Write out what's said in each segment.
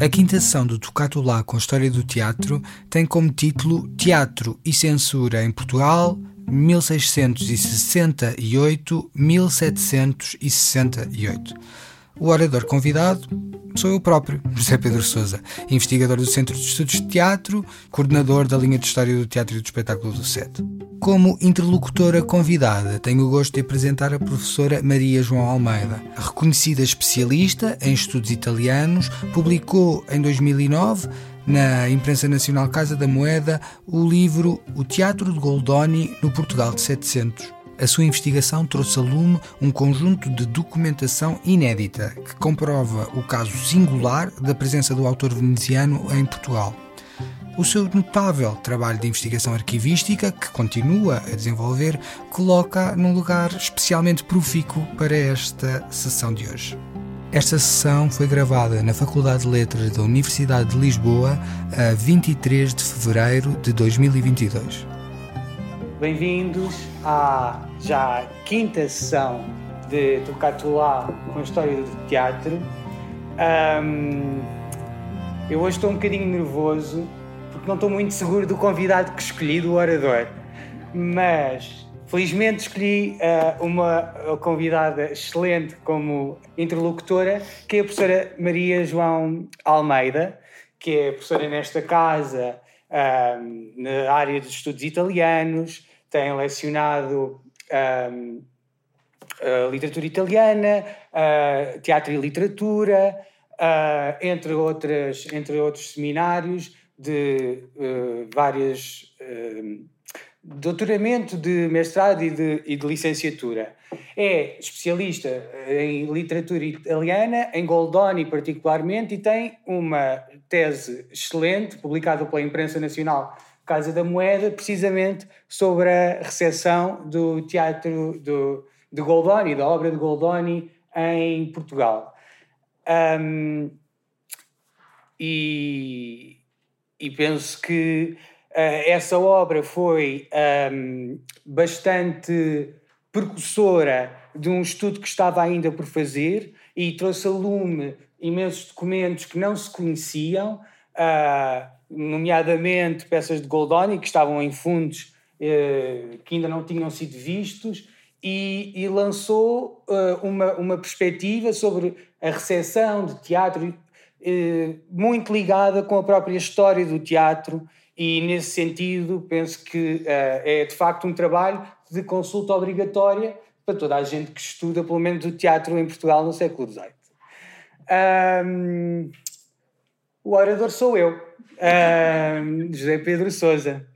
A quinta sessão do Tocato Lá com a História do Teatro tem como título Teatro e Censura em Portugal, 1668-1768. O orador convidado sou eu próprio, José Pedro Souza, investigador do Centro de Estudos de Teatro, coordenador da linha de História do Teatro e do Espetáculo do SET. Como interlocutora convidada, tenho o gosto de apresentar a professora Maria João Almeida. Reconhecida especialista em estudos italianos, publicou em 2009 na imprensa nacional Casa da Moeda o livro O Teatro de Goldoni no Portugal de 700 a sua investigação trouxe a lume um conjunto de documentação inédita que comprova o caso singular da presença do autor veneziano em Portugal. O seu notável trabalho de investigação arquivística, que continua a desenvolver, coloca num lugar especialmente profícuo para esta sessão de hoje. Esta sessão foi gravada na Faculdade de Letras da Universidade de Lisboa a 23 de fevereiro de 2022. Bem-vindos à já quinta sessão de Tocatulá com a história do teatro. Um, eu hoje estou um bocadinho nervoso porque não estou muito seguro do convidado que escolhi, do orador. Mas felizmente escolhi uh, uma convidada excelente como interlocutora, que é a professora Maria João Almeida, que é professora nesta casa um, na área dos estudos italianos, tem lecionado um, literatura italiana, uh, teatro e literatura, uh, entre, outras, entre outros seminários de várias doutoramento de mestrado e de, e de, licenciatura. É especialista em literatura italiana, em Goldoni particularmente, e tem uma tese excelente, publicada pela imprensa nacional Casa da Moeda, precisamente sobre a recepção do teatro do, de Goldoni, da obra de Goldoni em Portugal. Um, e, e, penso que uh, essa obra foi um, bastante precursora de um estudo que estava ainda por fazer e trouxe a lume imensos documentos que não se conheciam. Uh, nomeadamente peças de Goldoni que estavam em fundos eh, que ainda não tinham sido vistos, e, e lançou eh, uma, uma perspectiva sobre a recepção de teatro eh, muito ligada com a própria história do teatro, e nesse sentido penso que é de facto um trabalho de consulta obrigatória para toda a gente que estuda, pelo menos, o teatro em Portugal no século XVIII. Um, o orador sou eu José Pedro Souza.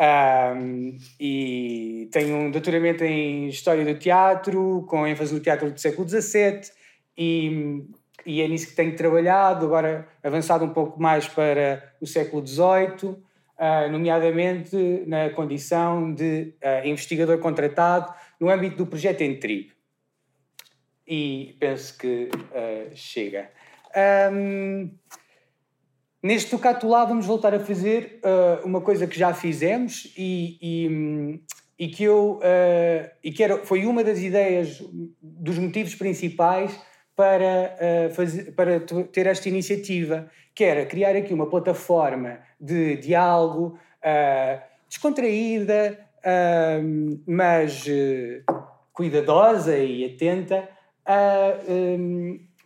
Um, e tenho um doutoramento em História do Teatro, com ênfase no teatro do século XVII, e, e é nisso que tenho trabalhado, agora avançado um pouco mais para o século XVIII, uh, nomeadamente na condição de uh, investigador contratado no âmbito do projeto Entrib. E penso que uh, chega. Um, Neste Tocato lá vamos voltar a fazer uh, uma coisa que já fizemos e, e, e que eu uh, e que era, foi uma das ideias dos motivos principais para, uh, fazer, para ter esta iniciativa, que era criar aqui uma plataforma de diálogo descontraída, mas cuidadosa e atenta a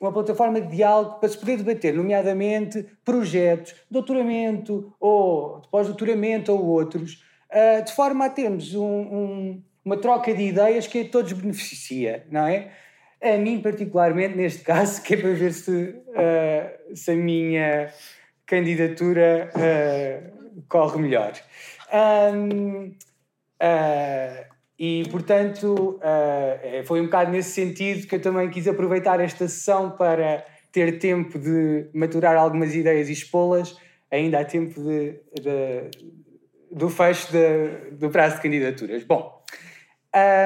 uma plataforma de diálogo para se poder debater, nomeadamente projetos, doutoramento ou pós-doutoramento ou outros, uh, de forma a termos um, um, uma troca de ideias que a todos beneficia, não é? A mim, particularmente, neste caso, que é para ver se, uh, se a minha candidatura uh, corre melhor. Um, e, portanto, uh, foi um bocado nesse sentido que eu também quis aproveitar esta sessão para ter tempo de maturar algumas ideias e expô-las, ainda há tempo de, de, do fecho de, do prazo de candidaturas. Bom,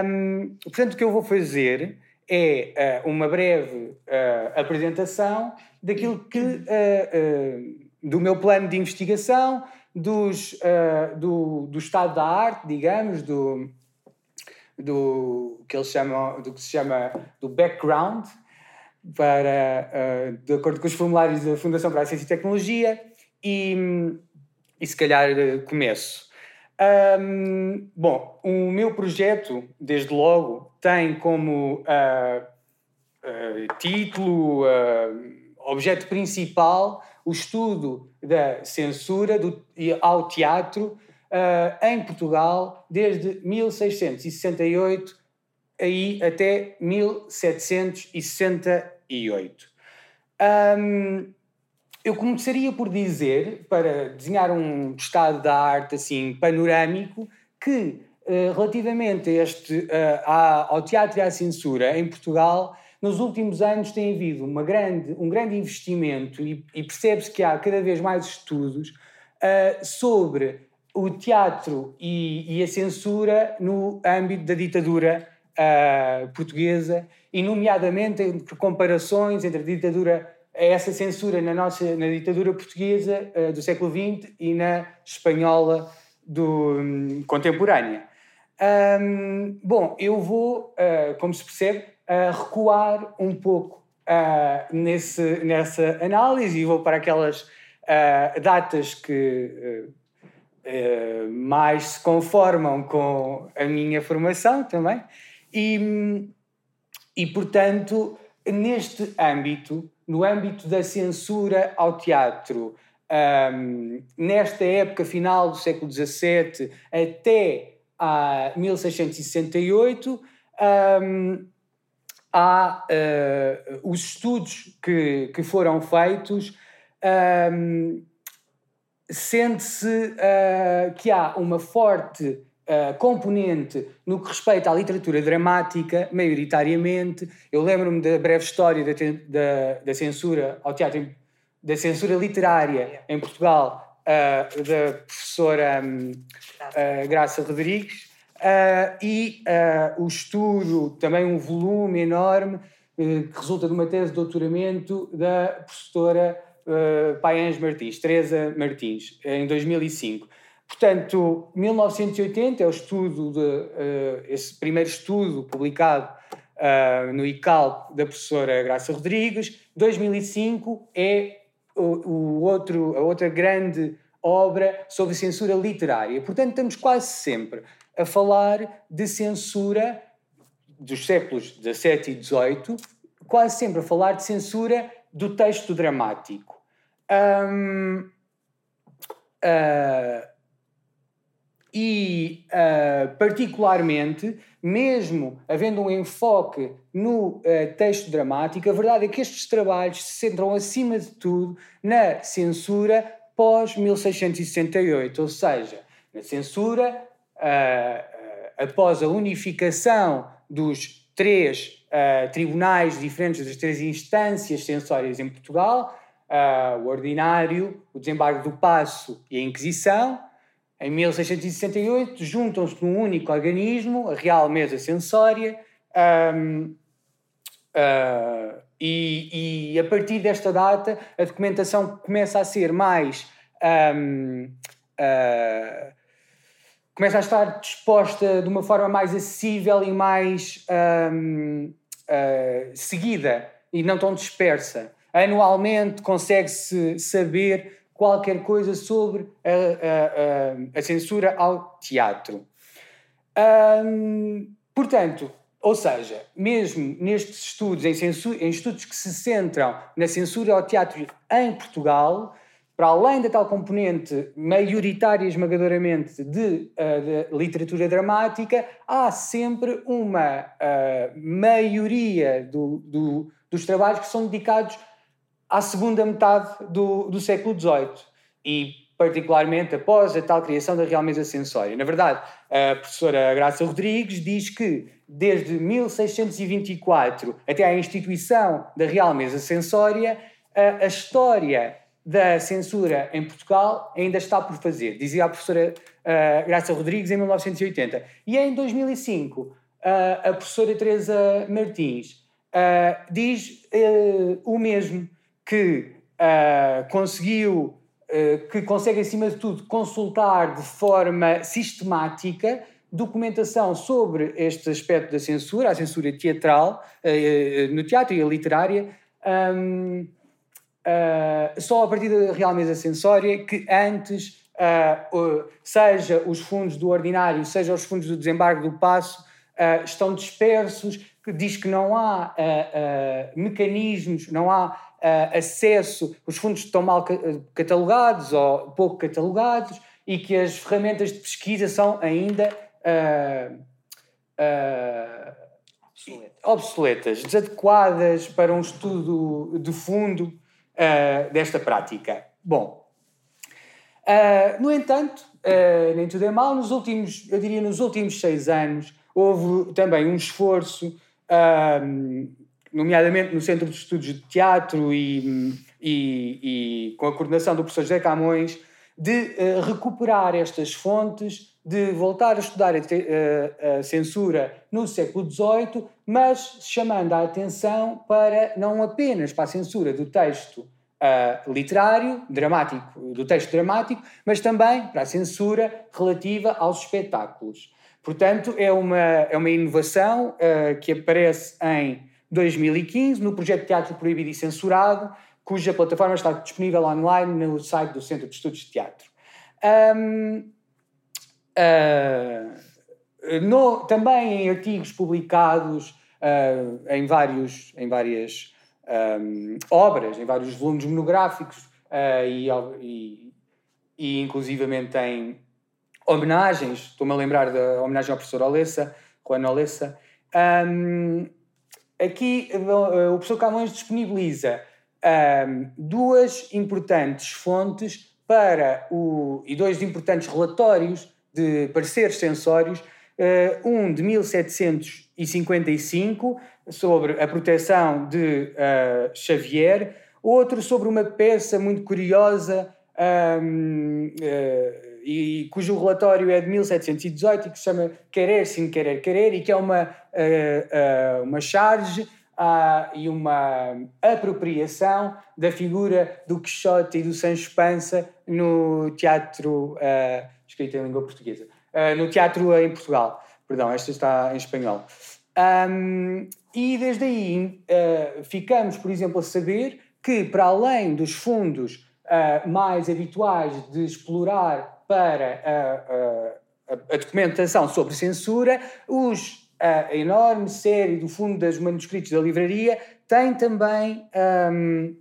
um, portanto, o que eu vou fazer é uh, uma breve uh, apresentação daquilo que, do meu plano de investigação, dos, do, do estado da arte, digamos, do, do que eles chamam, do que se chama do background para, uh, de acordo com os formulários da Fundação para a Ciência e Tecnologia, e, e se calhar começo. Um, bom, o meu projeto, desde logo, tem como uh, título, objeto principal, o estudo da censura do, ao teatro em Portugal desde 1668 aí até 1768. Um, eu começaria por dizer, para desenhar um estado da arte assim panorâmico, que uh, relativamente a este, uh, ao teatro e à censura em Portugal, nos últimos anos tem havido uma grande, um grande investimento e, e percebe-se que há cada vez mais estudos uh, sobre o teatro e, e, a censura no âmbito da ditadura uh, portuguesa, e nomeadamente entre comparações entre a ditadura, essa censura na nossa na ditadura portuguesa uh, do século XX e na espanhola do um, contemporânea. Um, bom, eu vou, uh, como se percebe, recuar um pouco nesse, nessa análise e vou para aquelas datas que mais se conformam com a minha formação também. E, e, portanto, neste âmbito, no âmbito da censura ao teatro, um, nesta época final do século XVII até a 1668, um, há uh, os estudos que, que foram feitos. Um, Sente-se uh, que há uma forte uh, componente no que respeita à literatura dramática, maioritariamente. Eu lembro-me da breve história da, da, da, censura ao teatro, da censura literária em Portugal, uh, da professora um, Graça Rodrigues, e o estudo, também um volume enorme, que resulta de uma tese de doutoramento da professora uh, Martins, Teresa Martins, em 2005. Portanto, 1980 é o estudo, de, uh, esse primeiro estudo publicado uh, no ICAL da professora Graça Rodrigues. 2005 é o, o, outro, a outra grande obra sobre censura literária. Portanto, estamos quase sempre a falar de censura dos séculos XVII e XVIII, quase sempre a falar de censura do texto dramático. Um, uh, e, uh, particularmente, mesmo havendo um enfoque no uh, texto dramático, a verdade é que estes trabalhos se centram, acima de tudo, na censura pós-1668, ou seja, na censura após a unificação dos três tribunais diferentes, das três instâncias censórias em Portugal, o Ordinário, o Desembargo do Passo e a Inquisição, em 1668, juntam-se num único organismo, a Real Mesa Censória, um, uh, ah, e, e, a partir desta data a documentação começa a ser mais. Um, uh, ah, começa a estar disposta de uma forma mais acessível e mais um, uh, seguida e não tão dispersa. Anualmente consegue-se saber qualquer coisa sobre a, a, a, a censura ao teatro. portanto, ou seja, mesmo nestes estudos, em, censura, em, estudos que se centram na censura ao teatro em Portugal, para além da tal componente maioritária esmagadoramente de, uh, de literatura dramática, há sempre uma uh, maioria do, do, dos trabalhos que são dedicados à segunda metade do, do século XVIII e particularmente após a tal criação da Real Mesa Censória. Na verdade, a professora Graça Rodrigues diz que desde 1624 até à instituição da Real Mesa Censória, a, a história da censura em Portugal ainda está por fazer, dizia a professora uh, Graça Rodrigues em 1980. E em 2005, uh, a professora Teresa Martins uh, diz o mesmo que uh, conseguiu, uh, que consegue, acima de tudo, consultar de forma sistemática documentação sobre este aspecto da censura, a censura teatral, uh, no teatro e a literária, um, só a partir da Real Mesa Sensória que antes, seja os fundos do ordinário, seja os fundos do desembarque do passo, estão dispersos, que diz que não há mecanismos, não há acesso, os fundos estão mal catalogados ou pouco catalogados e que as ferramentas de pesquisa são ainda obsoletas. obsoletas, desadequadas para um estudo de fundo uh, desta prática. Bom, uh, no entanto, uh, nem tudo é mal, nos últimos, eu diria nos últimos seis anos, houve também um esforço, nomeadamente no Centro de Estudos de Teatro e, e, e com a coordenação do professor José Camões, de recuperar estas fontes de voltar a estudar a, a, a, censura no século XVIII, mas chamando a atenção para não apenas para a censura do texto uh, literário, dramático, do texto dramático, mas também para a censura relativa aos espetáculos. Portanto, é uma, é uma inovação uh, que aparece em 2015 no projeto Teatro Proibido e Censurado, cuja plataforma está disponível online no site do Centro de Estudos de Teatro. Um, Uh, no, também em artigos publicados uh, em, vários, em várias um, obras, em vários volumes monográficos e, e, e inclusivamente em homenagens, estou-me a lembrar da homenagem ao professor Olessa, Juan Olessa, um, aqui o professor Camões disponibiliza um, duas importantes fontes para o, e dois importantes relatórios de pareceres sensórios, uh, um de 1755 sobre a proteção de uh, Xavier, outro sobre uma peça muito curiosa um, uh, eh, e cujo relatório é de 1718 e que se chama Querer Sem Querer Querer e que é uma, uma charge e uma apropriação da figura do Quixote e do Sancho Panza no teatro escrita em língua portuguesa. Uh, no teatro em Portugal. Perdão, esta está em espanhol. Um, e desde aí uh, ficamos, por exemplo, a saber que, para além dos fundos uh, mais habituais de explorar para a, a, a documentação sobre censura, os, a enorme série do Fundo dos Manuscritos da Livraria tem também um,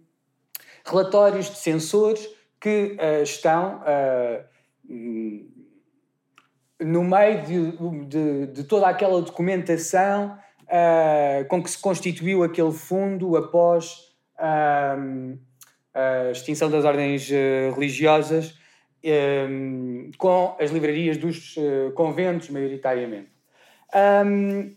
relatórios de censores que uh, estão uh, no meio de, de, de, toda aquela documentação uh, com que se constituiu aquele fundo após uh, a extinção das ordens religiosas, um, com as livrarias dos conventos, maioritariamente. Um,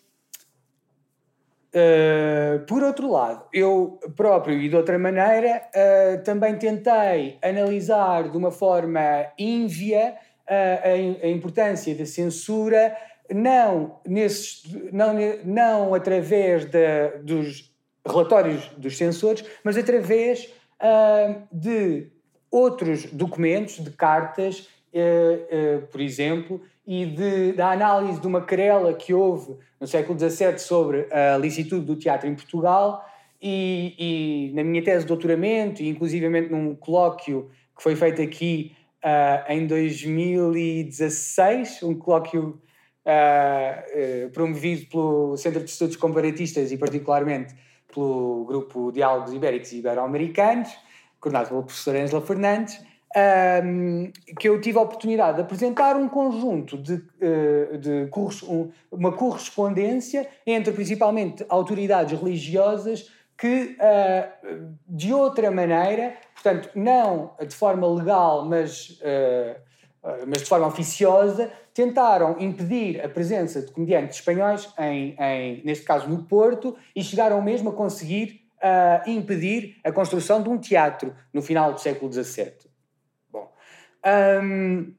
Uh, por outro lado, eu próprio e de outra maneira uh, também tentei analisar de uma forma ínvia uh, a, a, importância da censura, não, nesses, não, não através de, dos relatórios dos censores, mas através de outros documentos, de cartas, por exemplo, e de, da análise de uma querela que houve no século XVII sobre a licitude do teatro em Portugal e, e na minha tese de doutoramento, e inclusivamente num colóquio que foi feito aqui uh, em 2016, um colóquio uh, uh, promovido pelo Centro de Estudos Comparatistas e particularmente pelo Grupo Diálogos Ibéricos e Ibero-Americanos, coordenado pelo professor Angela Fernandes, um, que eu tive a oportunidade de apresentar um conjunto de, uh, de um, uma correspondência entre principalmente autoridades religiosas que uh, de outra maneira, portanto não de forma legal, mas, uh, mas de forma oficiosa, tentaram impedir a presença de comediantes espanhóis, em, em, neste caso no Porto, e chegaram mesmo a conseguir impedir a construção de um teatro no final do século XVII. Um,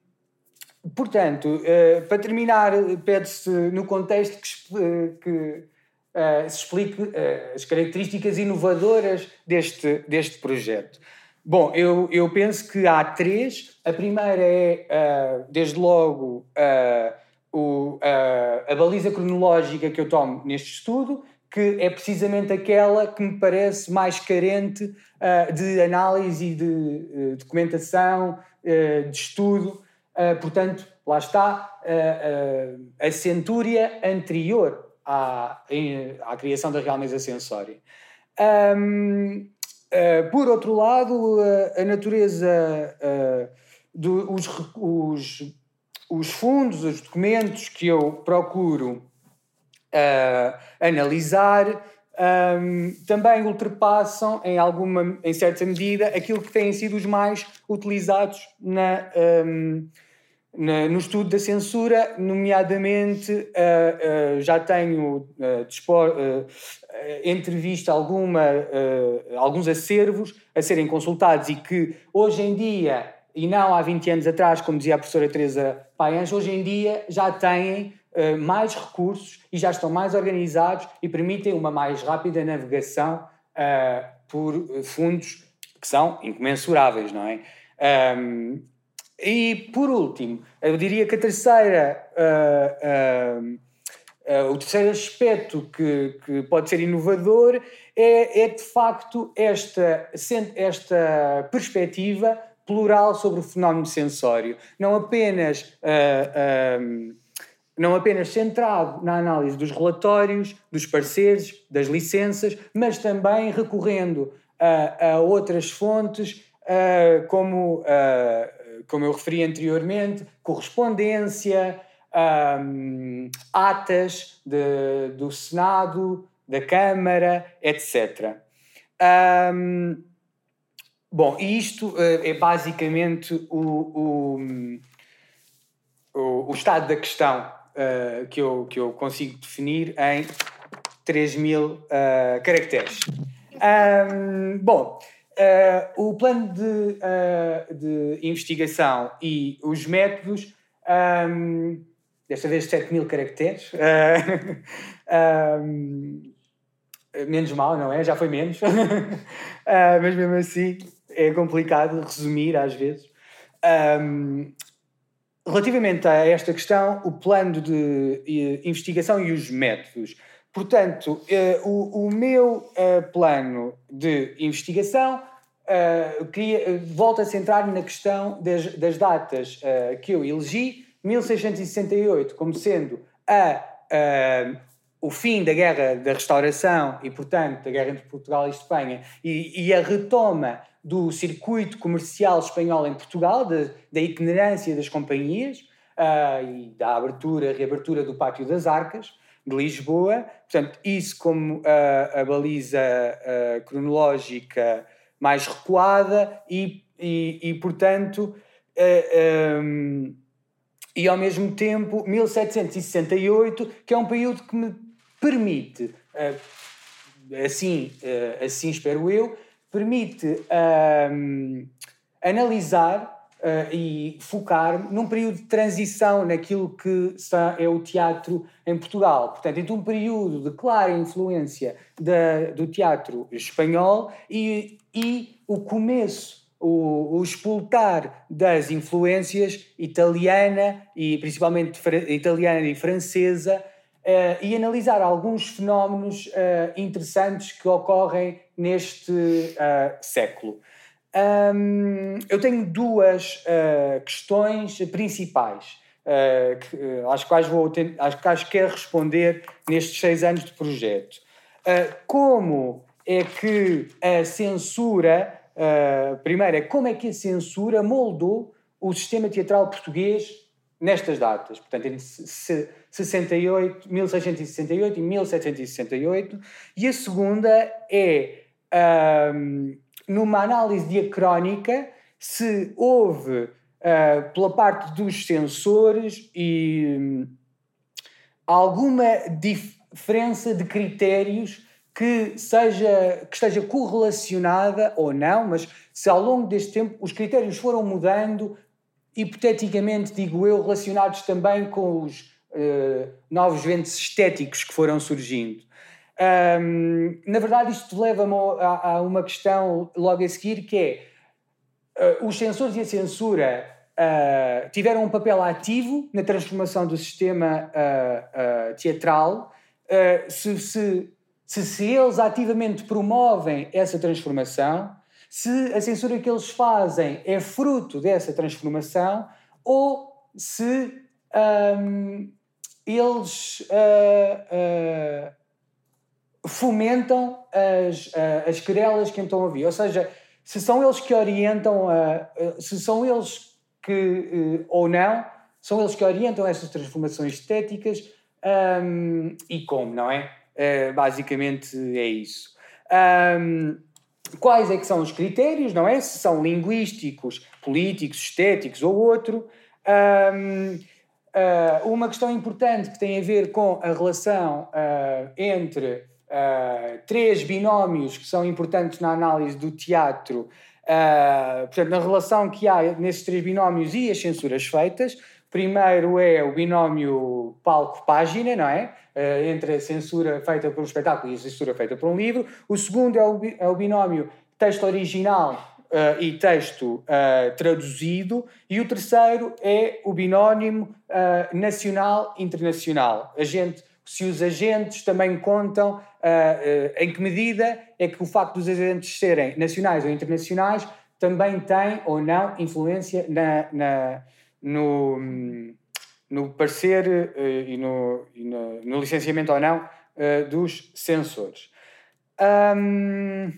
portanto, uh, para terminar, pede-se no contexto que, que uh, se explique uh, as características inovadoras deste, deste projeto. Bom, eu, eu penso que há três. A primeira é, desde logo, o, a baliza cronológica que eu tomo neste estudo, que é precisamente aquela que me parece mais carente uh, de análise e de uh, documentação, uh, de estudo. portanto, lá está a centúria anterior à, à criação da real mesa sensória. Um, por outro lado, a natureza dos os, os fundos, os documentos que eu procuro uh, analisar um, também ultrapassam em alguma, em certa medida, aquilo que têm sido os mais utilizados na, um, na no estudo da censura, nomeadamente uh, uh, já tenho uh, dispor, entrevista alguma, alguns acervos a serem consultados e que hoje em dia, e não há 20 anos atrás, como dizia a professora Teresa Paians, hoje em dia já têm eh, mais recursos e já estão mais organizados e permitem uma mais rápida navegação uh, por fundos que são incomensuráveis, não é? Um, e por último, eu diria que a terceira, uh, o terceiro aspecto que, que pode ser inovador é, é de facto esta, esta perspectiva plural sobre o fenómeno sensório. Não apenas não apenas centrado na análise dos relatórios, dos pareceres, das licenças, mas também recorrendo a, a outras fontes, uh, como, uh, como eu referi anteriormente, correspondência, um, atas de, do Senado, da Câmara, etc. Um, bom, isto uh, é basicamente o, o, o, o estado da questão uh, que, eu, que eu consigo definir em 3 mil uh, caracteres. Um, bom, uh, o plano de, de, investigação e os métodos, um, desta vez 7 mil caracteres, um, menos mal, não é? Já foi menos, mas mesmo assim é complicado resumir às vezes. Um, Relativamente a esta questão, o plano de investigação e os métodos. Portanto, eh, o, o meu eh, plano de investigação eh, volta a centrar na questão das, das datas que eu elegi, 1668 como sendo a, a, o fim da Guerra da Restauração e, portanto, da Guerra entre Portugal e Espanha e, e a retoma do circuito comercial espanhol em Portugal, de, da itinerância das companhias uh, e da abertura, reabertura do Pátio das Arcas de Lisboa. Portanto, isso como uh, a baliza uh, cronológica mais recuada e, e, e portanto, um, e ao mesmo tempo 1768, que é um período que me permite, assim, assim espero eu, permite um, analisar uh, e focar num período de transição naquilo que é o teatro em Portugal. Portanto, entre um período de clara influência da, do teatro espanhol e, e o começo o, o das influências italiana e principalmente italiana e francesa uh, e analisar alguns fenómenos uh, interessantes que ocorrem neste uh, século. Um, eu tenho duas questões principais. que, às quais vou às quais quero responder nestes seis anos de projeto. como é que a censura, primeiro, é como é que a censura moldou o sistema teatral português nestas datas, portanto, entre 68, 1668 e 1768, e a segunda é um, numa análise diacrónica se houve uh, pela parte dos censores e um, alguma diferença de critérios que seja que esteja correlacionada ou não, mas se ao longo deste tempo os critérios foram mudando hipoteticamente, digo eu, relacionados também com os uh, novos ventos estéticos que foram surgindo. Um, na verdade, isto leva-me a, a, uma questão logo a seguir, que é uh, os censores e a censura uh, tiveram um papel ativo na transformação do sistema teatral. se, se se, se eles ativamente promovem essa transformação, se a censura que eles fazem é fruto dessa transformação ou se um, eles uh, uh, fomentam as, uh, as querelas que estão a ouvir. Ou seja, se são eles que orientam, se são eles que, ou não, são eles que orientam essas transformações estéticas um, e como, não é? basicamente é isso. Um, quais é que são os critérios, não é? Se são linguísticos, políticos, estéticos ou outro. Um, uh, uma questão importante que tem a ver com a relação uh, entre uh, três binómios que são importantes na análise do teatro, portanto, na relação que há nesses três binómios e as censuras feitas. Primeiro é o binómio palco-página, não é? entre a censura feita por um espetáculo e a censura feita por um livro. O segundo é o, é o binómio texto original uh, e texto uh, traduzido, e o terceiro é o binónimo uh, nacional-internacional. se os agentes também contam em que medida é que o facto dos agentes serem nacionais ou internacionais também tem ou não influência na, na no, no parecer e, no, e no, no, licenciamento ou não dos censores. Um,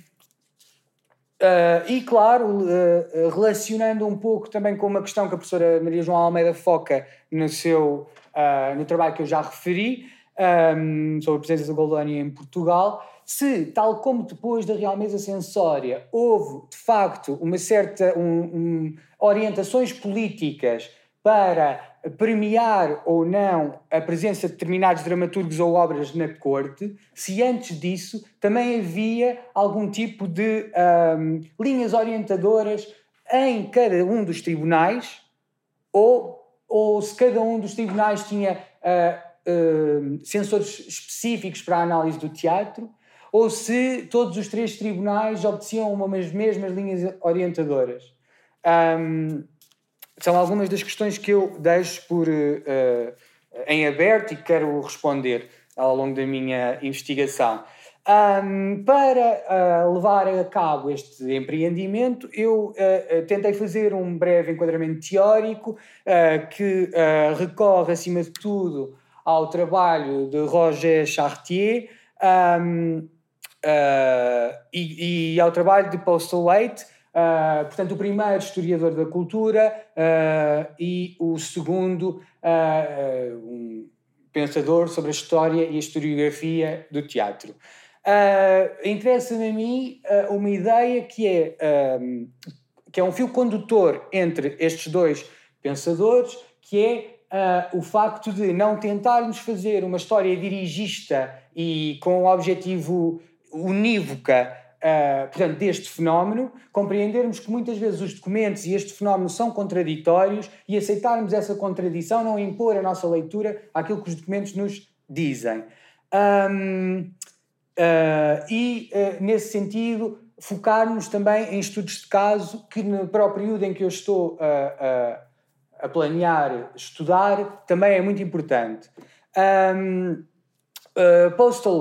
Uh, e claro, uh, relacionando um pouco também com uma questão que a professora Maria João Almeida foca no seu uh, no trabalho que eu já referi um, sobre a presença da Goldânia em Portugal, se, tal como depois da Real Mesa Sensória, houve de facto uma certa um, um, orientações políticas para premiar ou não a presença de determinados dramaturgos ou obras na corte, se antes disso também havia algum tipo de um, linhas orientadoras em cada um dos tribunais, ou, ou se cada um dos tribunais tinha uh, uh, sensores específicos para a análise do teatro, ou se todos os três tribunais obedeciam umas mesmas linhas orientadoras. Um, são algumas das questões que eu deixo por, uh, em aberto e quero responder ao longo da minha investigação. Um, para uh, levar a cabo este empreendimento, eu uh, tentei fazer um breve enquadramento teórico que recorre, acima de tudo, ao trabalho de Roger Chartier um, e, e, ao trabalho de Postlewaite, Uh, portanto, o primeiro historiador da cultura uh, e o segundo uh, um pensador sobre a história e a historiografia do teatro. Interessa-me a mim uma ideia que é, um, que é um fio condutor entre estes dois pensadores, que é o facto de não tentarmos fazer uma história dirigista e com o objetivo unívoca uh, portanto, deste fenómeno, compreendermos que muitas vezes os documentos e este fenómeno são contraditórios e aceitarmos essa contradição, não impor a nossa leitura àquilo que os documentos nos dizem. Um, uh, ah, e, uh, nesse sentido, focarmos também em estudos de caso que, no próprio período em que eu estou a planear estudar, também é muito importante. Um, Postal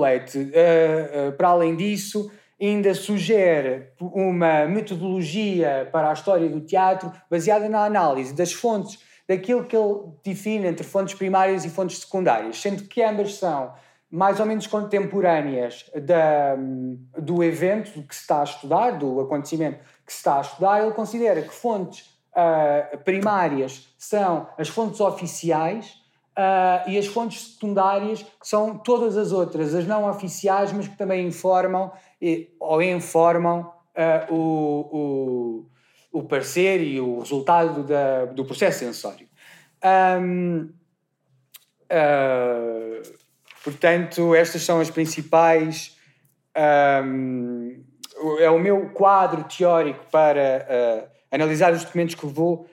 para além disso, ainda sugere uma metodologia para a história do teatro baseada na análise das fontes, daquilo que ele define entre fontes primárias e fontes secundárias, sendo que ambas são mais ou menos contemporâneas da, do evento que se está a estudar, do acontecimento que se está a estudar. Ele considera que fontes uh, primárias são as fontes oficiais Uh, e as fontes secundárias são todas as outras, as não oficiais, mas que também informam e, ou informam uh, o, o, o parecer e o resultado da, do processo sensório. Um, uh, ah, portanto, estas são as principais. Um, é o meu quadro teórico para analisar os documentos que vou,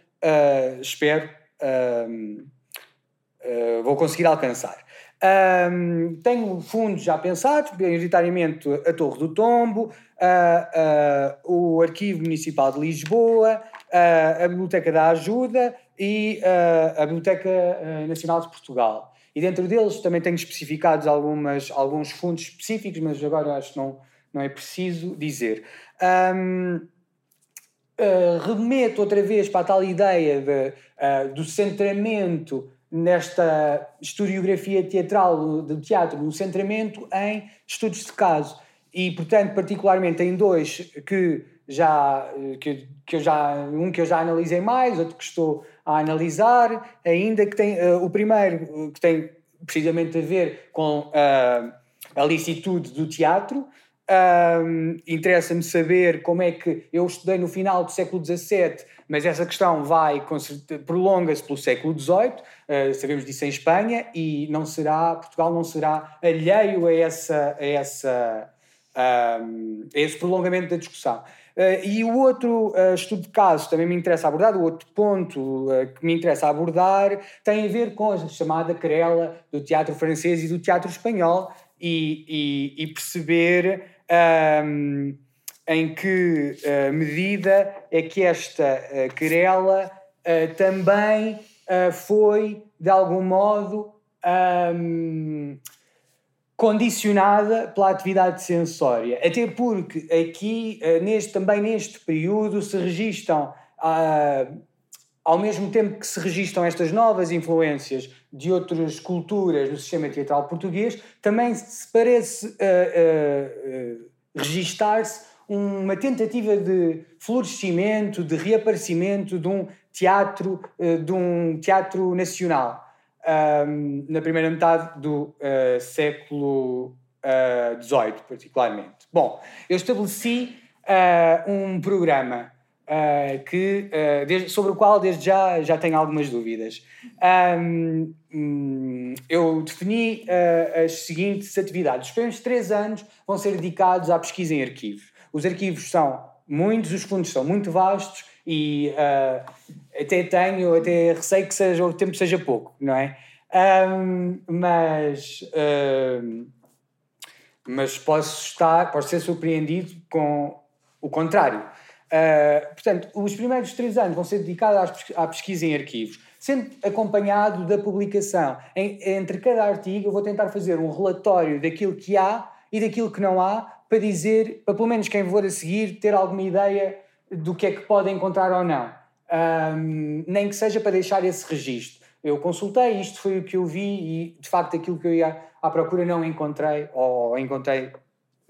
espero. Uh, vou conseguir alcançar. Um, tenho fundos já pensados, prioritariamente a Torre do Tombo, uh, uh, o Arquivo Municipal de Lisboa, a Biblioteca da Ajuda e a Biblioteca Nacional de Portugal. e dentro deles também tenho especificados algumas, alguns fundos específicos, mas agora acho que não, não é preciso dizer. Um, uh, ah, remeto outra vez para a tal ideia de, uh, do centramento nesta historiografia teatral do teatro, no centramento em estudos de caso. E, portanto, particularmente em dois que já, que, que eu já, um que eu já analisei mais, outro que estou a analisar, ainda que tem, uh, o primeiro que tem precisamente a ver com uh, a licitude do teatro, um, Interessa-me saber como é que eu estudei no final do século XVII, mas essa questão vai prolonga-se pelo século XVIII. Uh, sabemos disso em Espanha e não será Portugal não será alheio a essa a essa um, a esse prolongamento da discussão. Uh, e o outro uh, estudo de caso também me interessa abordar, o outro ponto que me interessa abordar tem a ver com a chamada querela do teatro francês e do teatro espanhol e, e, e perceber um, em que uh, medida é que esta uh, querela uh, também foi, de algum modo, um, condicionada pela atividade sensória. Até porque aqui, neste, também neste período, se registram ao mesmo tempo que se registram estas novas influências de outras culturas no sistema teatral português, também se parece uh, uh, uh, registar-se uma tentativa de florescimento, de reaparecimento de um teatro, uh, de um teatro nacional um, na primeira metade do século XVIII, particularmente. Bom, eu estabeleci um programa uh, que, uh, desde, sobre o qual desde já já tenho algumas dúvidas. Um, eu defini uh, as seguintes atividades. Os primeiros três anos vão ser dedicados à pesquisa em arquivos. Os arquivos são muitos, os fundos são muito vastos e até tenho, até receio que seja, o tempo seja pouco, não é? Um, mas mas posso estar, posso ser surpreendido com o contrário. Uh, portanto, os primeiros três anos vão ser dedicados à pesquisa em arquivos, sendo acompanhado da publicação. Em, entre cada artigo, eu vou tentar fazer um relatório daquilo que há e daquilo que não há, para dizer, para pelo menos quem for a seguir, ter alguma ideia do que é que pode encontrar ou não. Um, nem que seja para deixar esse registro. Eu consultei, isto foi o que eu vi e, de facto, aquilo que eu ia à procura não encontrei, ou encontrei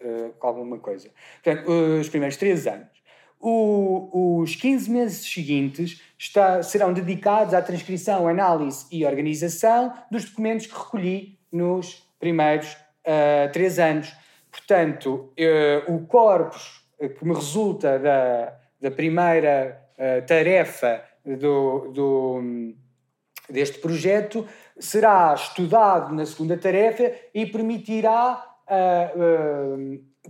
uh, alguma coisa. Portanto, os primeiros três anos. O, os 15 meses seguintes está, serão dedicados à transcrição, análise e organização dos documentos que recolhi nos primeiros uh, três anos. Portanto, uh, o corpus que me resulta da, da primeira uh, tarefa do, do, deste projeto será estudado na segunda tarefa e permitirá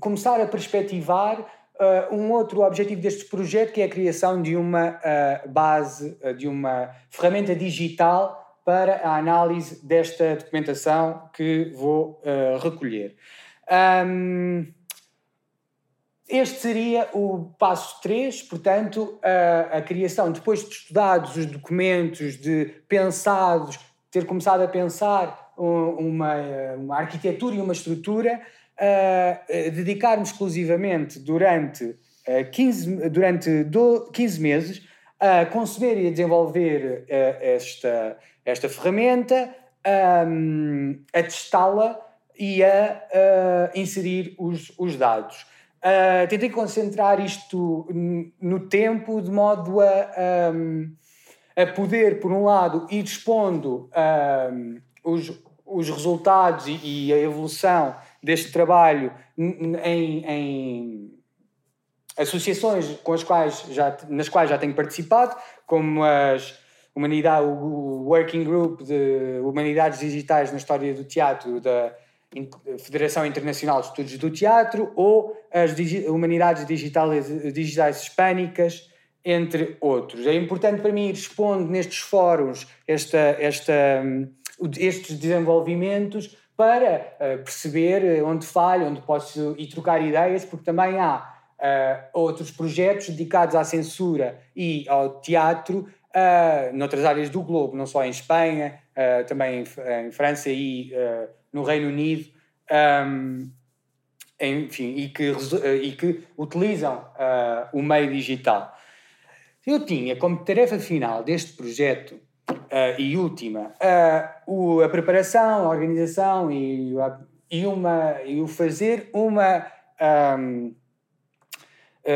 começar a perspectivar Uh, um outro objetivo deste projeto que é a criação de uma uh, base, uh, de uma ferramenta digital para a análise desta documentação que vou recolher. Um, este seria o passo 3, portanto, a, a criação, depois de estudados os documentos, de pensados, ter começado a pensar uma, uma arquitetura e uma estrutura, uh, dedicar-me exclusivamente durante, uh, 15, durante do, 15 meses a conceber e a desenvolver uh, esta, esta ferramenta, um, a testá-la e a inserir os, os dados. Tentei concentrar isto no tempo de modo a, um, a poder, por um lado, ir expondo um, os, os resultados e, e, a evolução deste trabalho em, em, associações com as quais já, nas quais já tenho participado, como as Humanidade, o Working Group de Humanidades Digitais na História do Teatro da Federação Internacional de Estudos do Teatro ou as Humanidades Digitais, Digitais Hispânicas, entre outros. É importante para mim ir expondo nestes fóruns esta, esta, estes desenvolvimentos para uh, perceber eh, onde falho, onde posso ir trocar ideias, porque também há uh, outros projetos dedicados à censura e ao teatro uh, noutras áreas do globo, não só em Espanha, uh, também em, em, França e no Reino Unido, um, enfim, e que, e que utilizam o meio digital. Eu tinha como tarefa final deste projeto e última o, a preparação, a organização e, e, uma, e o fazer uma. Um,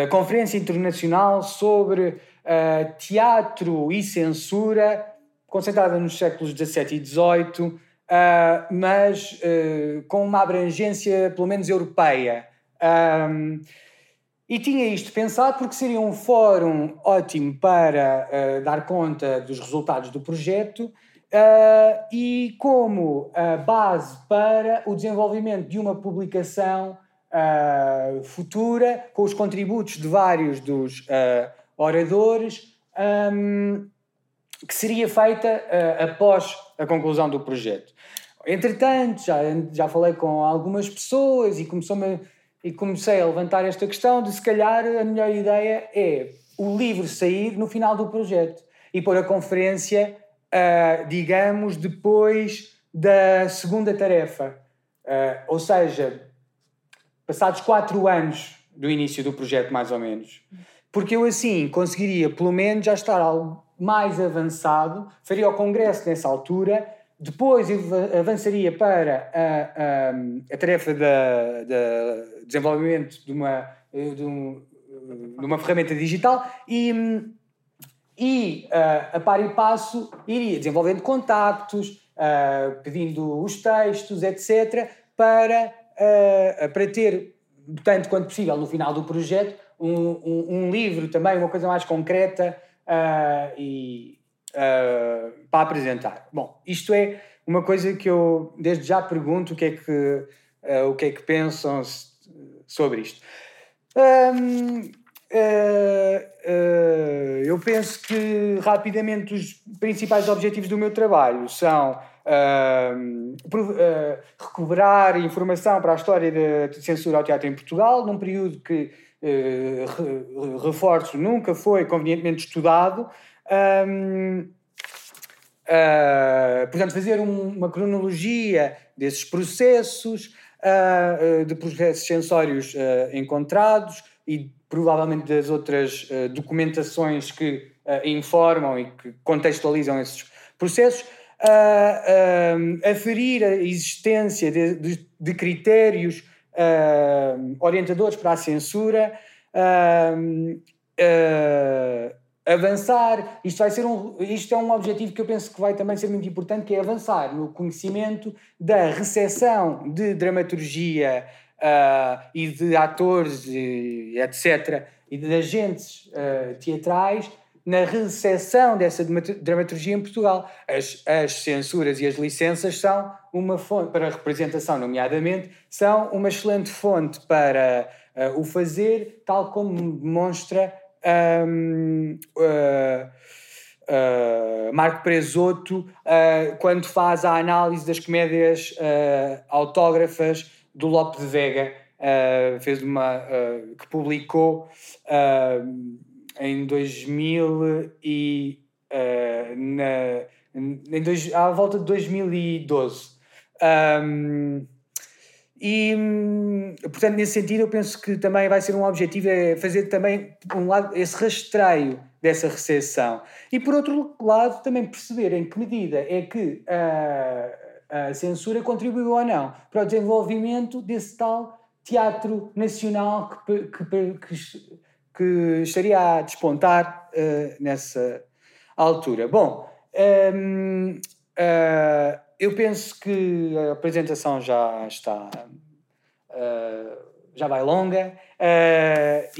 conferência internacional sobre uh, teatro e censura, concentrada nos séculos XVII e XVIII, uh, mas uh, com uma abrangência pelo menos europeia. Um, e tinha isto pensado porque seria um fórum ótimo para dar conta dos resultados do projeto e como base para o desenvolvimento de uma publicação uh, futura, com os contributos de vários dos uh, oradores, um, que seria feita uh, após a conclusão do projeto. Entretanto, já, já falei com algumas pessoas e, começou e comecei a levantar esta questão de se calhar a melhor ideia é o livro sair no final do projeto e pôr a conferência, uh, digamos, depois da segunda tarefa. Uh, ou seja, passados quatro anos do início do projeto, mais ou menos. Porque eu assim conseguiria, pelo menos, já estar algo mais avançado, faria o congresso nessa altura, depois avançaria para a, a, a tarefa de desenvolvimento de uma, de, um, de uma ferramenta digital e, e a, a par e passo iria desenvolvendo contactos, pedindo os textos, etc., para para ter, tanto quanto possível, no final do projeto, um, um, um livro também, uma coisa mais concreta e uh, para apresentar. Bom, isto é uma coisa que eu desde já pergunto o que é que, o que, é que pensam sobre isto. Um, Uh, uh, eu penso que rapidamente os principais objetivos do meu trabalho são uh, recuperar informação para a história da censura ao teatro em Portugal, num período que, reforço, nunca foi convenientemente estudado. Um, portanto, fazer um, uma cronologia desses processos, de processos sensórios encontrados e provavelmente das outras uh, documentações que uh, informam e que contextualizam esses processos, uh, aferir a existência de, de, de critérios orientadores para a censura, avançar, isto vai ser um, isto é um objetivo que eu penso que vai também ser muito importante, que é avançar no conhecimento da recepção de dramaturgia uh, e de atores, e, etc., e de agentes uh, teatrais na recepção dessa dramaturgia em Portugal. As, as censuras e as licenças são uma fonte, para representação, nomeadamente, são uma excelente fonte para uh, o fazer, tal como demonstra um, uh, uh, Marco Presoto quando faz a análise das comédias autógrafas do Lope de Vega, fez uma. Que publicou em 2000 e. na, em dois, à volta de 2012. Um, e, portanto, nesse sentido, eu penso que também vai ser um objetivo é fazer também, um lado, esse rastreio dessa recepção. E, por outro lado, também perceber em que medida é que uh, a censura contribuiu ou não para o desenvolvimento desse tal teatro nacional que, que, que, que estaria a despontar uh, nessa altura. Bom, um, uh, eh, eu penso que a apresentação já está. Uh, já vai longa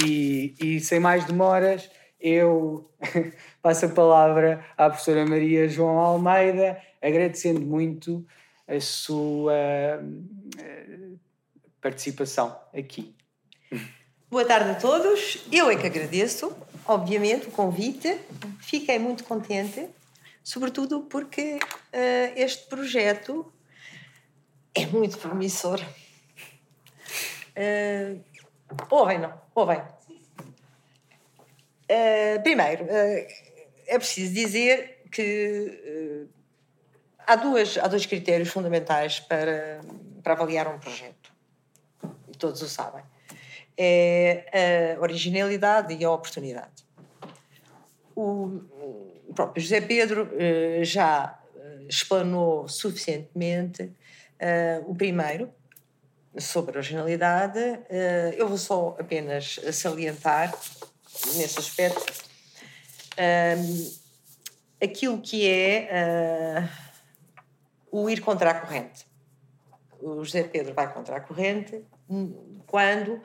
e, e sem mais demoras eu passo a palavra à professora Maria João Almeida, agradecendo muito a sua uh, participação aqui. Boa tarde a todos. Eu é que agradeço, obviamente, o convite. Fiquei muito contente, sobretudo porque uh, este projeto é muito promissor. Uh, ouvem, não? Ouvem. Uh, primeiro, uh, é preciso dizer que há, duas, há dois critérios fundamentais para, para avaliar um projeto. E todos o sabem. É a originalidade e a oportunidade. O, o próprio José Pedro já explanou suficientemente o primeiro, sobre originalidade. eu vou só apenas salientar, nesse aspecto, aquilo que é o ir contra a corrente. O José Pedro vai contra a corrente quando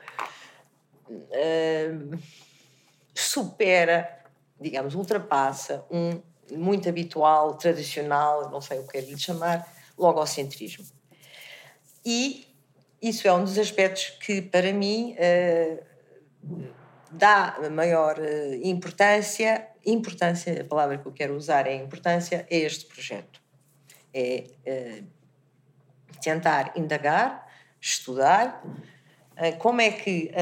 supera digamos, ultrapassa um muito habitual, tradicional, não sei o que é lhe chamar, logocentrismo. E isso é um dos aspectos que, para mim, uh, dá maior uh, importância, importância, a palavra que eu quero usar é importância, a este projeto. É uh, tentar indagar, estudar, como é que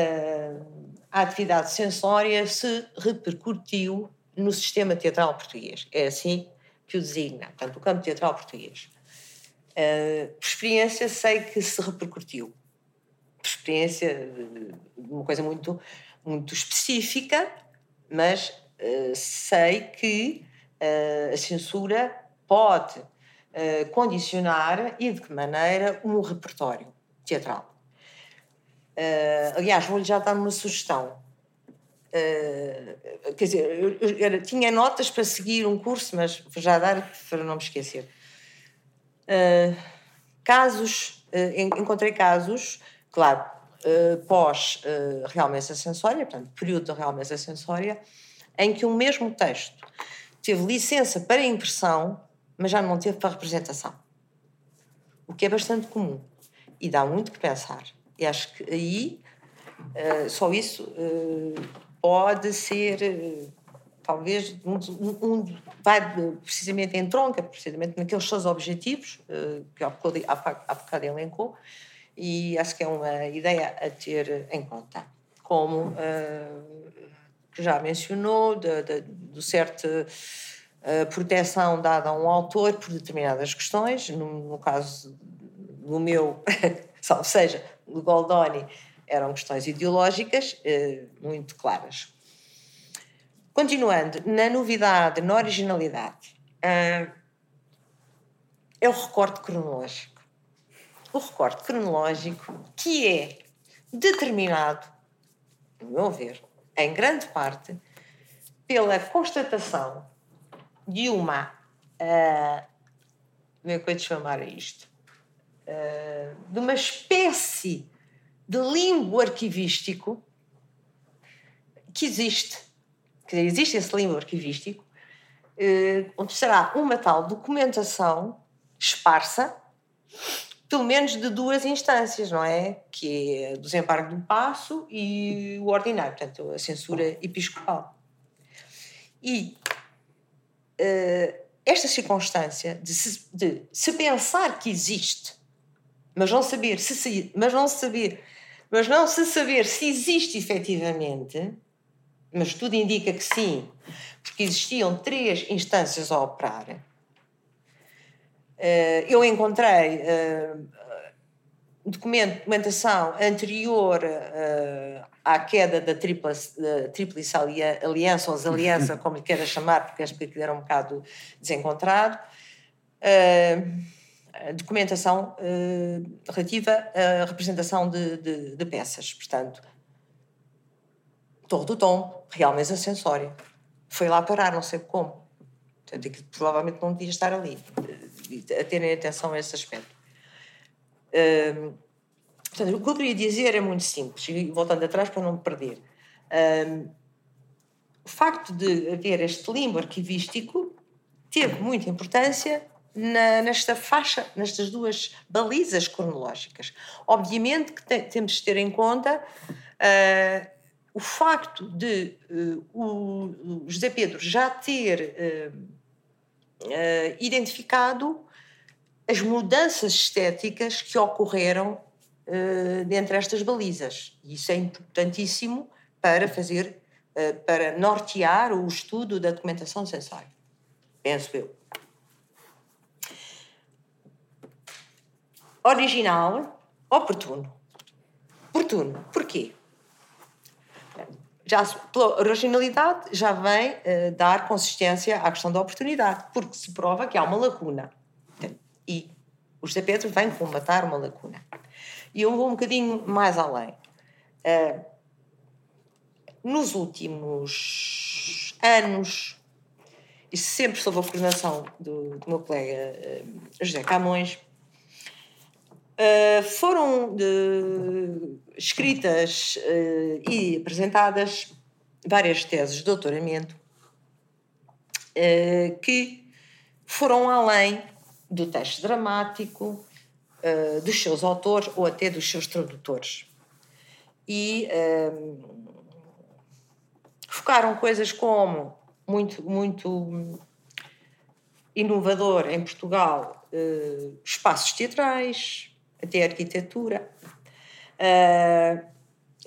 a atividade sensória se repercutiu no sistema teatral português. É assim que o designa, portanto, o campo teatral português. Uh, por experiência, sei que se repercutiu. Por experiência, uma coisa muito, muito específica, mas uh, sei que uh, a censura pode condicionar e de que maneira um repertório teatral. Aliás, vou-lhe já dar uma sugestão. Quer dizer, eu, eu, eu, tinha notas para seguir um curso, mas vou já dar para não me esquecer. Uh, casos, encontrei casos, claro, pós realmente sensória, portanto, período de realmente sensória, em que o mesmo texto teve licença para impressão, mas já não teve para representação. O que é bastante comum e dá muito que pensar. E acho que aí uh, só isso uh, pode ser, uh, talvez, um, um, vai precisamente em tronca, precisamente naqueles seus objetivos que há bocado, há bocado elencou, e acho que é uma ideia a ter em conta. Como já mencionou, de, de, de certa proteção dada a um autor por determinadas questões, no, no caso do meu, ou seja, do Goldoni eram questões ideológicas eh, muito claras. Continuando, na novidade, na originalidade, eh, é o recorte cronológico. O recorte cronológico que é determinado, no meu ver, em grande parte, pela constatação de uma. Uh, como é que eu chamar isto? Eh, de uma espécie de limbo arquivístico que existe, que existe esse limbo arquivístico, uh, onde será uma tal documentação esparsa, pelo menos de duas instâncias, não é? Que é o desembargo do passo e o ordinário, portanto, a censura episcopal. E uh, esta circunstância de se, de se pensar que existe mas não saber se, mas não saber, mas não se saber se existe efetivamente, mas tudo indica que sim, porque existiam três instâncias a operar. Eh, eu encontrei eh, documentação anterior eh, à queda da Tríplice Aliança, ou Aliança, como lhe queira chamar, porque acho que era um bocado desencontrado documentação relativa à representação de, de, de, peças. Portanto, Torre do Tom, Real Mesa Sensória. Foi lá parar, não sei como. Portanto, que provavelmente não devia estar ali, a terem atenção a esse aspecto. Portanto, o que eu queria dizer é muito simples, e voltando atrás para não me perder. O facto de haver este limbo arquivístico teve muita importância na, nesta faixa, nestas duas balizas cronológicas. Obviamente que te, temos de ter em conta uh, o facto de uh, o José Pedro já ter uh, identificado as mudanças estéticas que ocorreram dentre estas balizas. Isso é importantíssimo para fazer, para nortear o estudo da documentação sensória. Penso eu. original, oportuno. Oportuno. Porquê? Já, pela originalidade já vem uh, dar consistência à questão da oportunidade, porque se prova que há uma lacuna. E o José Pedro vem combatar uma lacuna. E eu vou um bocadinho mais além. Uh, nos últimos anos, e sempre sob a coordenação do, do meu colega uh, José Camões, uh, foram de, escritas uh, e apresentadas várias teses de doutoramento que foram além do texto dramático, dos seus autores ou até dos seus tradutores. E focaram coisas como muito, muito inovador em Portugal, espaços teatrais, até arquitetura, uh,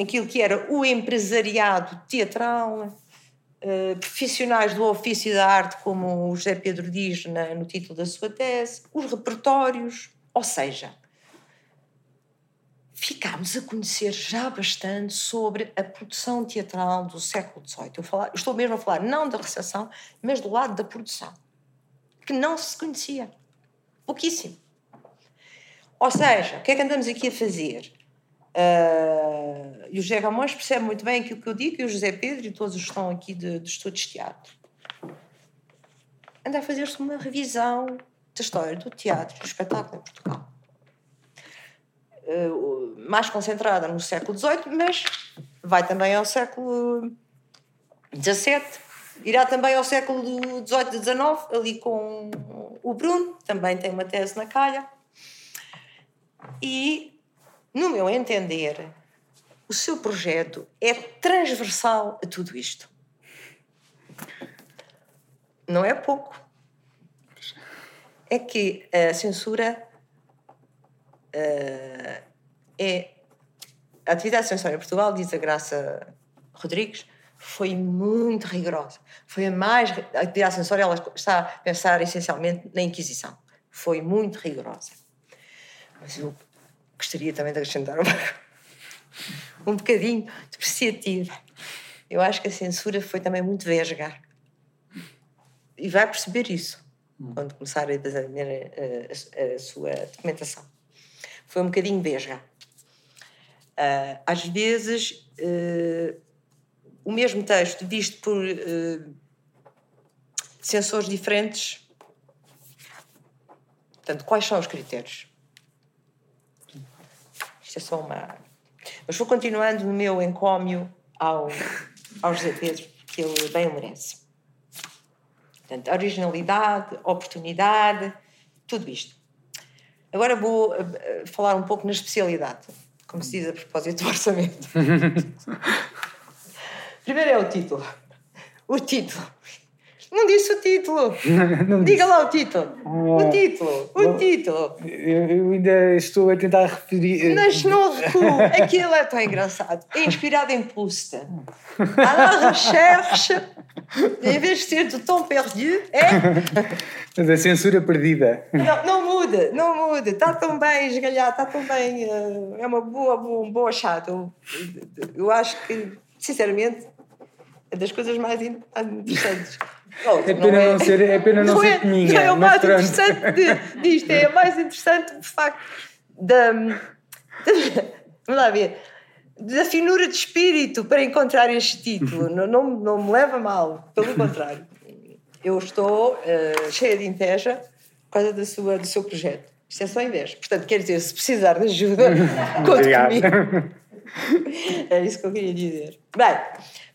aquilo que era o empresariado teatral, uh, profissionais do ofício da arte, como o José Pedro diz na, no título da sua tese, os repertórios, ou seja, ficámos a conhecer já bastante sobre a produção teatral do século XVIII. Eu, falar, estou mesmo a falar não da recepção, mas do lado da produção, que não se conhecia. Pouquíssimo. Ou seja, o que é que andamos aqui a fazer? Uh, e o José Ramões percebe muito bem aquilo que eu digo, e o José Pedro e todos os que estão aqui de, de estudos de teatro. Anda a fazer-se uma revisão da história do teatro e do espetáculo em Portugal uh, mais concentrada no século XVIII, mas vai também ao século XVII, irá também ao século XVIII e XIX, ali com o Bruno, também tem uma tese na calha. E, no meu entender, o seu projeto é transversal a tudo isto. Não é pouco. É que a censura uh, é a atividade censória em Portugal, diz a Graça Rodrigues, foi muito rigorosa. Foi a mais. A atividade censória ela está a pensar essencialmente na Inquisição. Foi muito rigorosa. Mas eu gostaria também de acrescentar um bocadinho depreciativo. Eu acho que a censura foi também muito vesga. E vai perceber isso quando começar a, a, a, a sua documentação foi um bocadinho vesga. Uh, às vezes, uh, o mesmo texto, visto por uh, sensores diferentes, portanto, quais são os critérios? Isto é só uma. Mas vou continuando no meu encómio ao, ao José Pedro, que ele bem o merece. Portanto, originalidade, oportunidade, tudo isto. Agora vou uh, falar um pouco na especialidade, como se diz a propósito do orçamento. Primeiro é o título. O título. Não disse o título. Não, Diga lá o título. Oh, o título. O título. Eu, eu, ainda estou a tentar referir. Mas não recuo. Aquilo é tão engraçado. É inspirado em Proust. À la recherche, em vez de ser do tom perdu, é. Da censura perdida. Não, não muda, não muda. Está tão bem esgalhado, está tão bem. Eh, é uma boa, boa, um bom achado. Eu acho que, sinceramente, é das coisas mais interessantes. Oh, é pena não, é, ser, é pena não, não ser é, peninha. Não é o mais pronto. interessante de, disto, é o mais interessante, de facto, da. vamos lá ver. Da finura de espírito para encontrar este título. não, não, não me leva mal, pelo contrário. Eu estou uh, cheia de inveja por causa da sua, do seu projeto. Isto é só inveja. Portanto, quer dizer, se precisar de ajuda, conte comigo. É isso que eu queria dizer. Bem,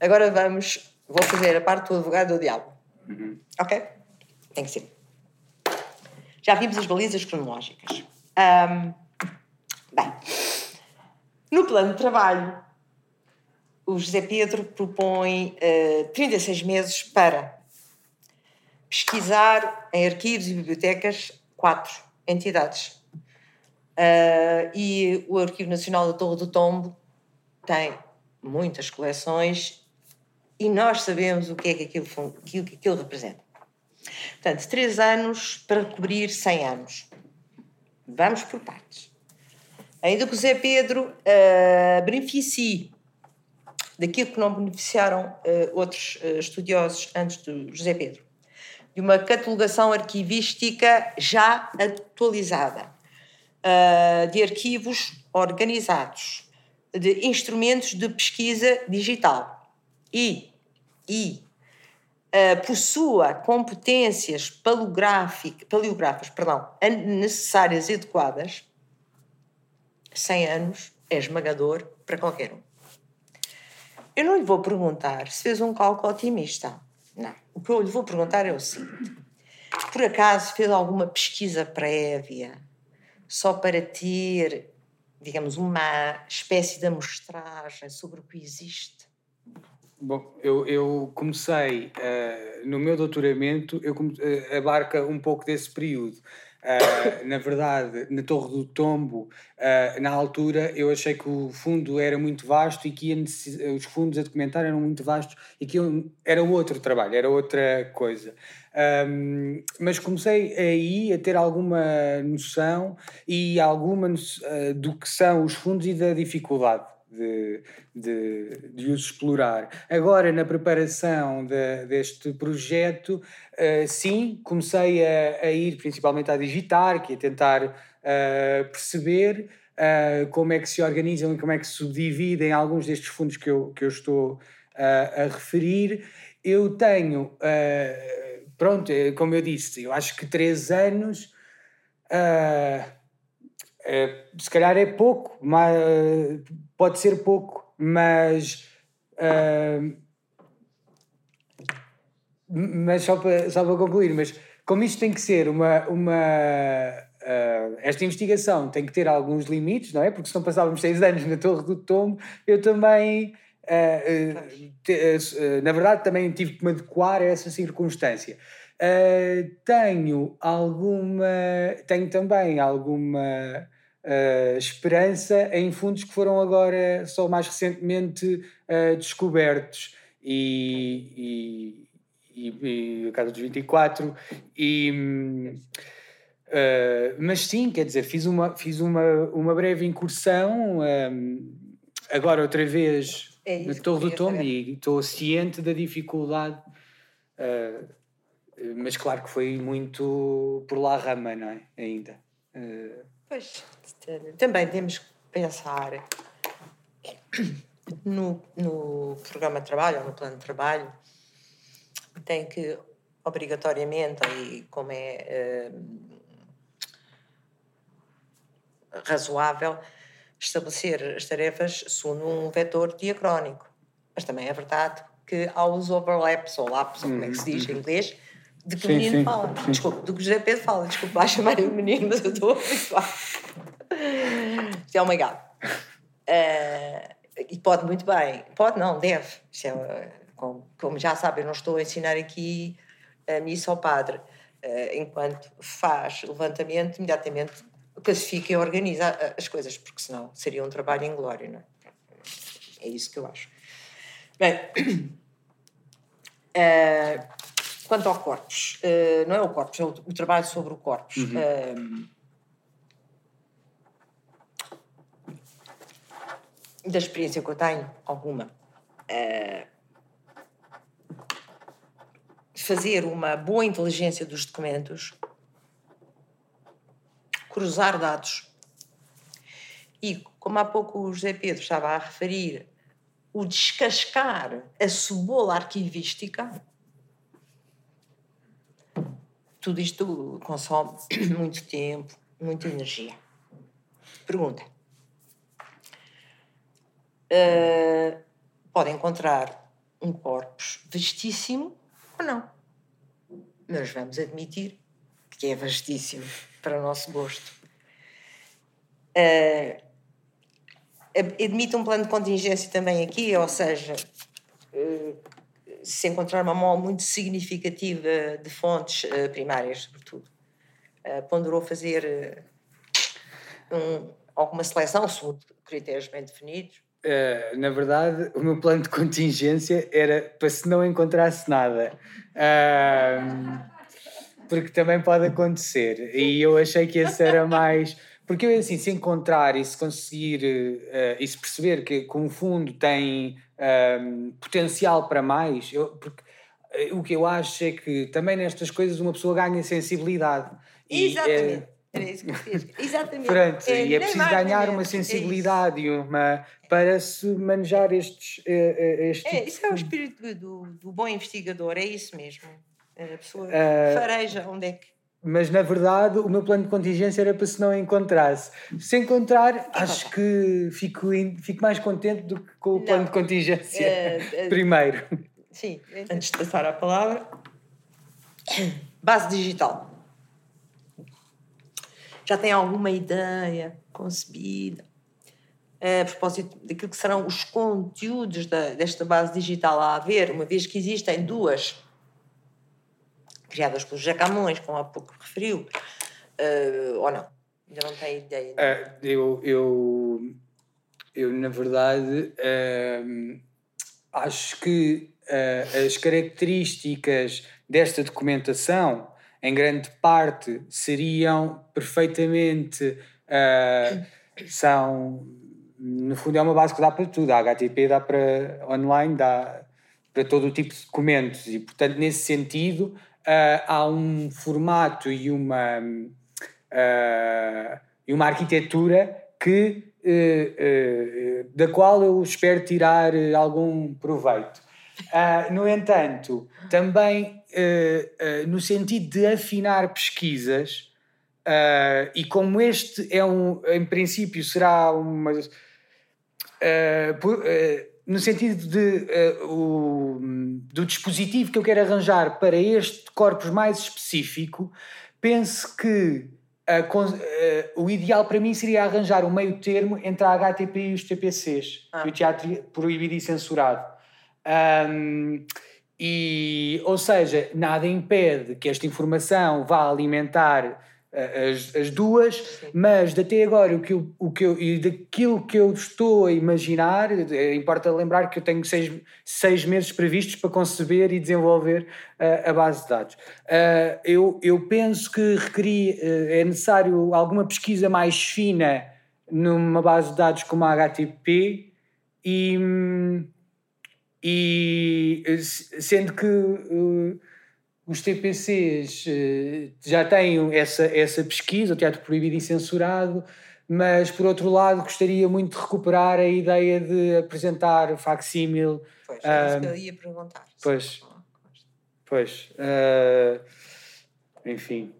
agora vamos. Vou fazer a parte do advogado do diabo. Uhum. Ok? Tem que ser. Já vimos as balizas cronológicas. Um, bem, no plano de trabalho, o José Pedro propõe uh, 36 meses para pesquisar em arquivos e bibliotecas quatro entidades. Uh, e o Arquivo Nacional da Torre do Tombo tem muitas coleções e nós sabemos o que é que aquilo, que aquilo representa. Portanto, três anos para cobrir 100 anos. Vamos por partes. Ainda que o Zé Pedro uh, beneficie daquilo que não beneficiaram uh, outros uh, estudiosos antes do José Pedro, de uma catalogação arquivística já atualizada, de arquivos organizados, de instrumentos de pesquisa digital e, e possua competências paleográficas perdão, necessárias e adequadas 100 anos é esmagador para qualquer um. Eu não lhe vou perguntar se fez um cálculo otimista. Não. O que eu lhe vou perguntar é o seguinte: por acaso fez alguma pesquisa prévia só para ter, digamos, uma espécie de amostragem sobre o que existe? Bom, eu, eu comecei uh, no meu doutoramento, eu uh, abarca um pouco desse período. Uh, na verdade, na Torre do Tombo, na altura, eu achei que o fundo era muito vasto e que os fundos a documentar eram muito vastos e que era outro trabalho, era outra coisa. Um, mas comecei aí a ter alguma noção e alguma uh, do que são os fundos e da dificuldade de, de, de os explorar. Agora, na preparação de, deste projeto, uh, sim, comecei a, a, ir principalmente a digitar, que é tentar uh, perceber uh, como é que se organizam e como é que se subdividem alguns destes fundos que eu, que eu estou a referir. Eu tenho, pronto, como eu disse, eu acho que três anos. Uh, se calhar é pouco, mas, pode ser pouco, mas. Uh, mas só para, só para concluir, mas como isto tem que ser uma. uma uh, esta investigação tem que ter alguns limites, não é? Porque se não passávamos seis anos na Torre do Tombo, eu também. Uh, te, na verdade, também tive que me adequar a essa circunstância. tenho alguma. Tenho também alguma uh, esperança em fundos que foram agora só mais recentemente uh, descobertos e, e, e, e a Casa dos 24 e uh, mas sim, quer dizer, fiz uma, fiz uma, uma breve incursão um, agora outra vez é na Torre do Tombo e estou ciente da dificuldade uh, mas claro que foi muito por lá rama, não é? Ainda. Uh, Pois, também temos que pensar no, no programa de trabalho ou no plano de trabalho, tem que obrigatoriamente, e como é uh, razoável, estabelecer as tarefas segundo um vetor diacrónico. Mas também é verdade que há os overlaps ou lapsos, ou como é que se diz em uhum. inglês, de que sim, o menino sim, fala. Sim. Desculpa, do que o José Pedro fala. Desculpa lá chamar o menino, mas eu estou a habituar. Isto é um. Uh, e pode muito bem. Pode, não, deve. É, como, como, já sabe, eu não estou a ensinar aqui a missa ao padre. Uh, enquanto faz levantamento, imediatamente classifica e organiza as coisas, porque senão seria um trabalho inglório, não é? É isso que eu acho. Bem, uh, Quanto ao corpus, uh, não é o corpus, é o, o, trabalho sobre o corpus. Uhum. Uh, da experiência que eu tenho, alguma, uh, fazer uma boa inteligência dos documentos, cruzar dados e, como há pouco o José Pedro estava a referir, o descascar a cebola arquivística tudo isto consome muito tempo, muita energia. Pergunta. Uh, pode encontrar um corpus vastíssimo ou não. Mas vamos admitir que é vastíssimo para o nosso gosto. Uh, admite um plano de contingência também aqui, ou seja, uh, se encontrar uma mole muito significativa de fontes uh, primárias, sobretudo. Uh, ponderou fazer uh, um, alguma seleção segundo critérios bem definidos? Uh, na verdade, o meu plano de contingência era para se não encontrasse nada. Uh, porque também pode acontecer. E eu achei que esse era mais. Porque eu, assim, se encontrar e se conseguir uh, e se perceber que, que um fundo tem um, potencial para mais, eu, porque uh, o que eu acho é que também nestas coisas uma pessoa ganha sensibilidade. Exatamente. E, era isso que eu fiz. Exatamente. Pronto, é, e é preciso ganhar uma sensibilidade e uma, para se manejar estes. estes é, isso é o espírito do, do bom investigador, é isso mesmo. A pessoa uh, fareja onde é que. Mas na verdade o meu plano de contingência era para se não encontrasse. Se encontrar, acho que fico, fico mais contente do que com o não. plano de contingência uh, uh, primeiro. Sim, antes de passar a palavra. Base digital já tem alguma ideia concebida a propósito daquilo que serão os conteúdos da, desta base digital a haver, uma vez que existem duas criadas pelo José Camões, como há pouco referiu, uh, ou não? Ainda não tem ideia? Uh, eu, eu, eu, na verdade, uh, acho que as características desta documentação em grande parte, seriam perfeitamente. Uh, são. No fundo, é uma base que dá para tudo. A HTTP dá para online, dá para todo o tipo de documentos. E, portanto, nesse sentido, uh, há um formato e uma, uh, e uma arquitetura que, da qual eu espero tirar algum proveito. no entanto, também uh, uh, no sentido de afinar pesquisas, uh, e como este é um, em princípio, será uma. Por, no sentido de, o, do dispositivo que eu quero arranjar para este corpus mais específico, penso que o ideal para mim seria arranjar um meio termo entre a HTP e os TPCs, ah. o teatro proibido e censurado. Um, e, ou seja, nada impede que esta informação vá alimentar uh, as, as duas, Sim. mas até agora o que eu, o que eu, e daquilo que eu estou a imaginar, eh, importa lembrar que eu tenho seis, seis meses previstos para conceber e desenvolver uh, a base de dados. Uh, eu, eu penso que requeria, é necessário alguma pesquisa mais fina numa base de dados como a HTTP e. Hum, e sendo que uh, os TPCs uh, já têm essa, essa pesquisa, o teatro proibido e censurado, mas por outro lado gostaria muito de recuperar a ideia de apresentar facsímil. Pois, é isso que eu ia perguntar. Pois, pois, uh, enfim.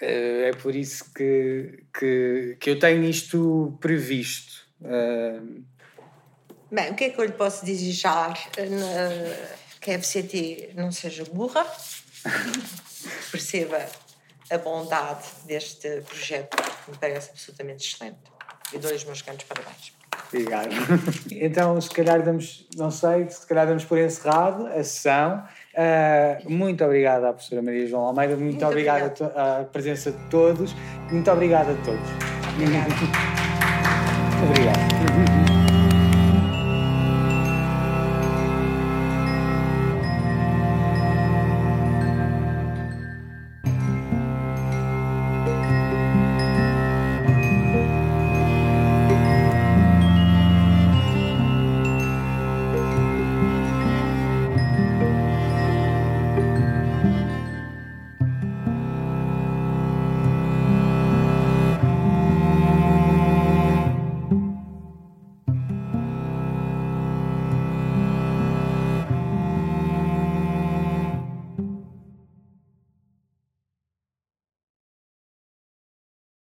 Uh, é por isso que, que, que eu tenho isto previsto. Uh, Bem, o que é que eu lhe posso desejar? Que a FCT não seja burra, perceba a bondade deste projeto, que me parece absolutamente excelente. E dou-lhe os meus cantos parabéns. Obrigado. Então, se calhar damos, não sei, se calhar damos por encerrado a sessão. Uh, muito obrigado à professora Maria João Almeida, muito, muito obrigado à presença de todos, muito obrigado a todos. Obrigado. obrigado.